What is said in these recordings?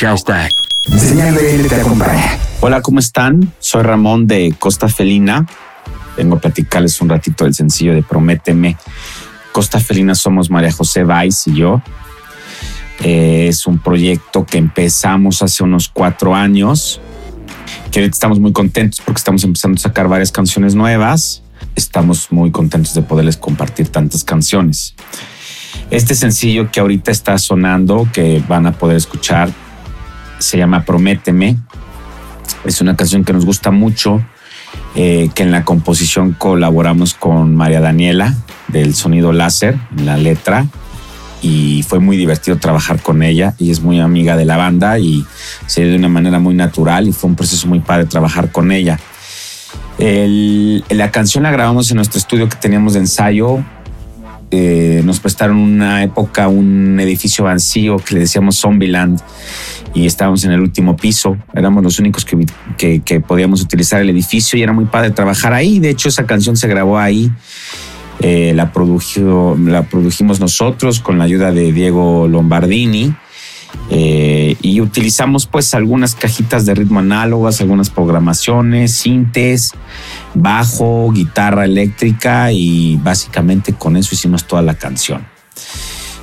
Hashtag. Señal BL te acompaña. Hola, ¿cómo están? Soy Ramón de Costa Felina. Vengo a platicarles un ratito del sencillo de Prométeme. Costa Felina somos María José Valls y yo. Eh, es un proyecto que empezamos hace unos cuatro años, que ahorita estamos muy contentos porque estamos empezando a sacar varias canciones nuevas. Estamos muy contentos de poderles compartir tantas canciones. Este sencillo que ahorita está sonando, que van a poder escuchar, se llama Prométeme. Es una canción que nos gusta mucho, eh, que en la composición colaboramos con María Daniela del Sonido Láser en la letra y fue muy divertido trabajar con ella y es muy amiga de la banda y se dio de una manera muy natural y fue un proceso muy padre trabajar con ella. la canción la grabamos en nuestro estudio que teníamos de ensayo eh, nos prestaron una época un edificio vacío que le decíamos Zombieland y estábamos en el último piso. Éramos los únicos que, que, podíamos utilizar el edificio y era muy padre trabajar ahí. De hecho, esa canción se grabó ahí. Eh, la, produjimos nosotros con la ayuda de Diego Lombardini. Eh, y utilizamos pues algunas cajitas de ritmo análogas, algunas programaciones, sintes, bajo, guitarra eléctrica y básicamente con eso hicimos toda la canción.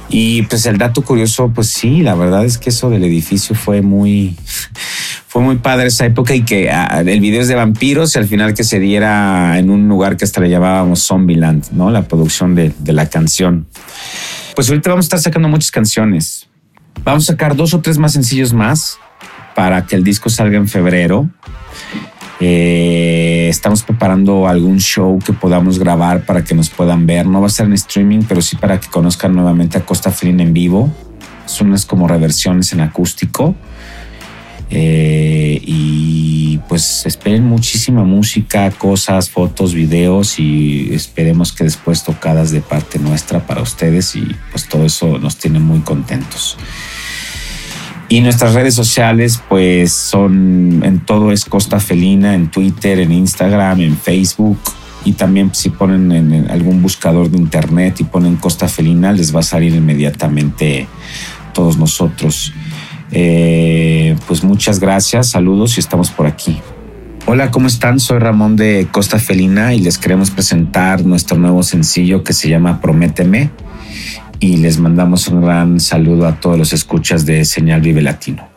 Y pues el dato curioso, pues sí, la verdad es que eso del edificio fue muy, fue muy padre esa época y que ah, el video es de vampiros y al final que se diera en un lugar que hasta le llamábamos Zombieland, ¿no? La producción de, de la canción. Pues ahorita vamos a estar sacando muchas canciones. Vamos a sacar dos o tres más sencillos más para que el disco salga en febrero. Eh, estamos preparando algún show que podamos grabar para que nos puedan ver. No va a ser en streaming, pero sí para que conozcan nuevamente a Costa Felina en vivo. Son unas como reversiones en acústico. Eh, y pues esperen muchísima música, cosas, fotos, videos y esperemos que después tocadas de parte nuestra para ustedes y pues todo eso nos tiene muy contentos. Y nuestras redes sociales, pues son en todo es Costa Felina, en Twitter, en Instagram, en Facebook. Y también si ponen en algún buscador de internet y ponen Costa Felina, les va a salir inmediatamente todos nosotros. Eh, pues muchas gracias, saludos y estamos por aquí. Hola, ¿cómo están? Soy Ramón de Costa Felina y les queremos presentar nuestro nuevo sencillo que se llama Prométeme y les mandamos un gran saludo a todos los escuchas de Señal Vive Latino.